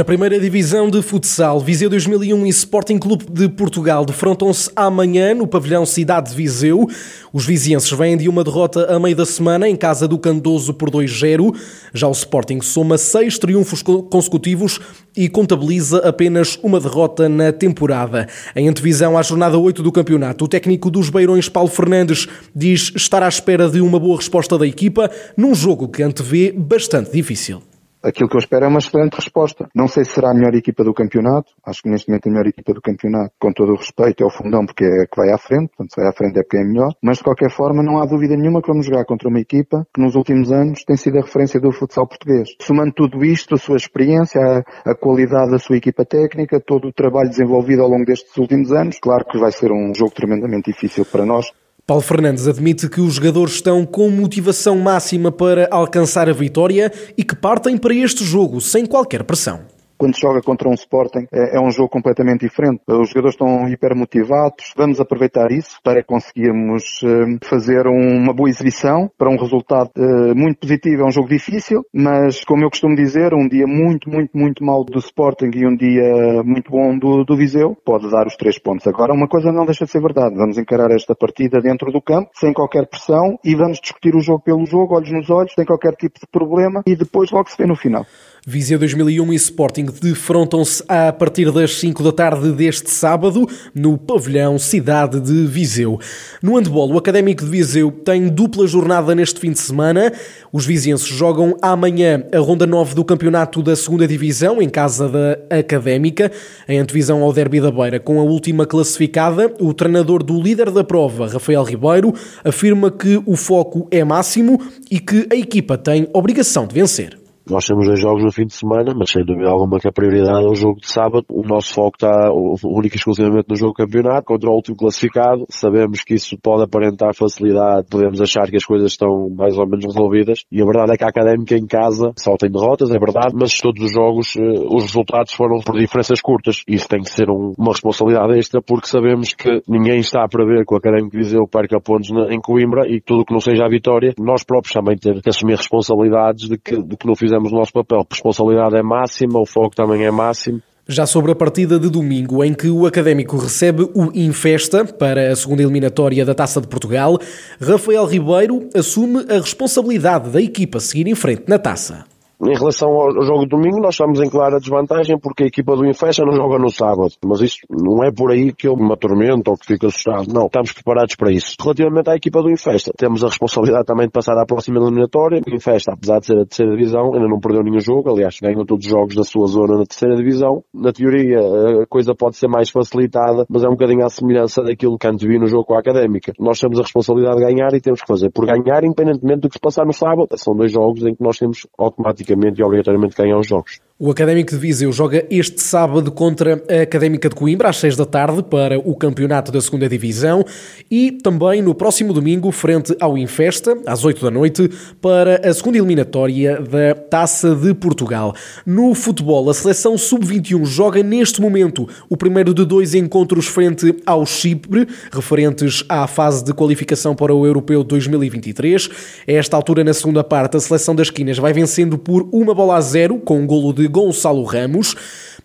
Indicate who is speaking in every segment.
Speaker 1: Na primeira divisão de futsal, Viseu 2001 e Sporting Clube de Portugal defrontam-se amanhã no pavilhão Cidade de Viseu. Os vizienses vêm de uma derrota a meio da semana em casa do Candoso por 2-0. Já o Sporting soma seis triunfos consecutivos e contabiliza apenas uma derrota na temporada. Em antevisão à jornada 8 do campeonato, o técnico dos Beirões, Paulo Fernandes, diz estar à espera de uma boa resposta da equipa num jogo que antevê bastante difícil
Speaker 2: aquilo que eu espero é uma excelente resposta. Não sei se será a melhor equipa do campeonato. Acho que neste momento a melhor equipa do campeonato, com todo o respeito, é o Fundão, porque é a que vai à frente. Portanto, se vai à frente é porque é melhor. Mas de qualquer forma, não há dúvida nenhuma que vamos jogar contra uma equipa que nos últimos anos tem sido a referência do futsal português. Somando tudo isto, a sua experiência, a, a qualidade da sua equipa técnica, todo o trabalho desenvolvido ao longo destes últimos anos, claro que vai ser um jogo tremendamente difícil para nós.
Speaker 1: Paulo Fernandes admite que os jogadores estão com motivação máxima para alcançar a vitória e que partem para este jogo sem qualquer pressão
Speaker 2: quando joga contra um Sporting é, é um jogo completamente diferente. Os jogadores estão hiper motivados. Vamos aproveitar isso para conseguirmos uh, fazer uma boa exibição para um resultado uh, muito positivo. É um jogo difícil, mas como eu costumo dizer, um dia muito, muito, muito mal do Sporting e um dia muito bom do, do Viseu pode dar os três pontos. Agora, uma coisa não deixa de ser verdade. Vamos encarar esta partida dentro do campo, sem qualquer pressão e vamos discutir o jogo pelo jogo, olhos nos olhos, sem qualquer tipo de problema e depois logo se vê no final.
Speaker 1: Viseu 2001 e Sporting defrontam-se a partir das 5 da tarde deste sábado no pavilhão Cidade de Viseu. No handball, o Académico de Viseu tem dupla jornada neste fim de semana. Os vizienses jogam amanhã a ronda 9 do campeonato da segunda Divisão em casa da Académica, em antevisão ao Derby da Beira. Com a última classificada, o treinador do líder da prova, Rafael Ribeiro, afirma que o foco é máximo e que a equipa tem obrigação de vencer.
Speaker 3: Nós temos dois jogos no fim de semana, mas sem dúvida alguma que a prioridade é o jogo de sábado. O nosso foco está único e exclusivamente no jogo campeonato, contra o último classificado. Sabemos que isso pode aparentar facilidade, podemos achar que as coisas estão mais ou menos resolvidas. E a verdade é que a Académica em casa só tem derrotas, é verdade, mas todos os jogos, eh, os resultados foram por diferenças curtas. Isso tem que ser um, uma responsabilidade extra, porque sabemos que ninguém está a prever que o Académico Viseu perca pontos em Coimbra e tudo que não seja a vitória, nós próprios também ter que assumir responsabilidades de que, de que não fizemos fizemos o nosso papel. A responsabilidade é máxima, o foco também é máximo.
Speaker 1: Já sobre a partida de domingo, em que o Académico recebe o Infesta para a segunda eliminatória da Taça de Portugal, Rafael Ribeiro assume a responsabilidade da equipa seguir em frente na taça.
Speaker 3: Em relação ao jogo de domingo, nós estamos em clara desvantagem porque a equipa do Infesta não joga no sábado. Mas isso não é por aí que eu me atormento ou que fico assustado. Não, estamos preparados para isso. Relativamente à equipa do Infesta, temos a responsabilidade também de passar à próxima eliminatória. O Infesta, apesar de ser a terceira divisão, ainda não perdeu nenhum jogo. Aliás, ganhou todos os jogos da sua zona na terceira divisão. Na teoria, a coisa pode ser mais facilitada, mas é um bocadinho à semelhança daquilo que antes vi no jogo com a Académica. Nós temos a responsabilidade de ganhar e temos que fazer por ganhar, independentemente do que se passar no sábado. São dois jogos em que nós temos automaticamente automaticamente e obrigatoriamente ganhar os jogos.
Speaker 1: O Académico de Viseu joga este sábado contra a Académica de Coimbra às 6 da tarde para o campeonato da segunda Divisão e também no próximo domingo frente ao Infesta às 8 da noite para a segunda eliminatória da Taça de Portugal. No futebol, a seleção sub-21 joga neste momento o primeiro de dois encontros frente ao Chipre, referentes à fase de qualificação para o Europeu 2023. A esta altura, na segunda parte, a seleção das Quinas vai vencendo por uma bola a zero com um golo de Gonçalo Ramos.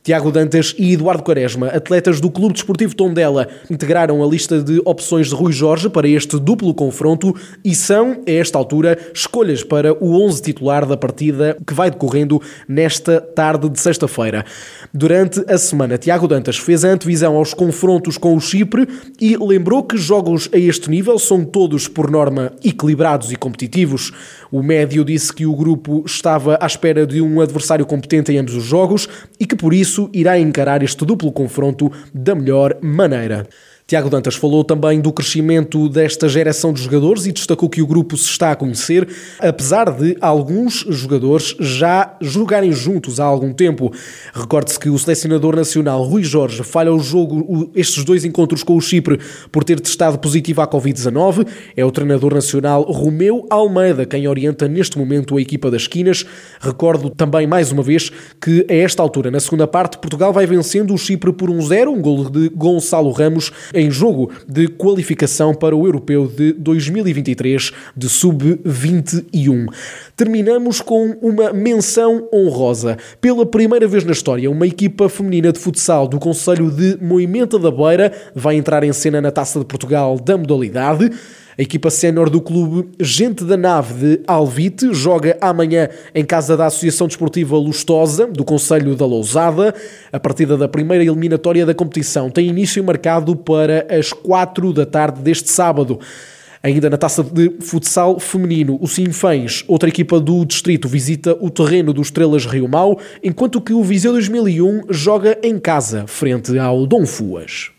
Speaker 1: Tiago Dantas e Eduardo Quaresma, atletas do Clube Desportivo Tondela, integraram a lista de opções de Rui Jorge para este duplo confronto e são, a esta altura, escolhas para o 11 titular da partida que vai decorrendo nesta tarde de sexta-feira. Durante a semana, Tiago Dantas fez a antevisão aos confrontos com o Chipre e lembrou que jogos a este nível são todos, por norma, equilibrados e competitivos. O médio disse que o grupo estava à espera de um adversário competente em ambos os jogos e que, por isso, irá encarar este duplo confronto da melhor maneira. Tiago Dantas falou também do crescimento desta geração de jogadores e destacou que o grupo se está a conhecer, apesar de alguns jogadores já jogarem juntos há algum tempo. Recorde-se que o selecionador nacional Rui Jorge falha o jogo, estes dois encontros com o Chipre, por ter testado positivo à Covid-19. É o treinador nacional Romeu Almeida quem orienta neste momento a equipa das esquinas. Recordo também, mais uma vez, que a esta altura, na segunda parte, Portugal vai vencendo o Chipre por 1-0, um gol de Gonçalo Ramos em jogo de qualificação para o Europeu de 2023 de sub-21. Terminamos com uma menção honrosa. Pela primeira vez na história, uma equipa feminina de futsal do Conselho de Moimenta da Beira vai entrar em cena na Taça de Portugal da modalidade. A equipa sénior do clube Gente da Nave de Alvite joga amanhã em casa da Associação Desportiva Lustosa, do Conselho da Lousada. A partida da primeira eliminatória da competição tem início marcado para as 4 da tarde deste sábado. Ainda na taça de futsal feminino, o Sinfãs, outra equipa do distrito, visita o terreno do Estrelas Rio Mau, enquanto que o Viseu 2001 joga em casa, frente ao Dom Fuas.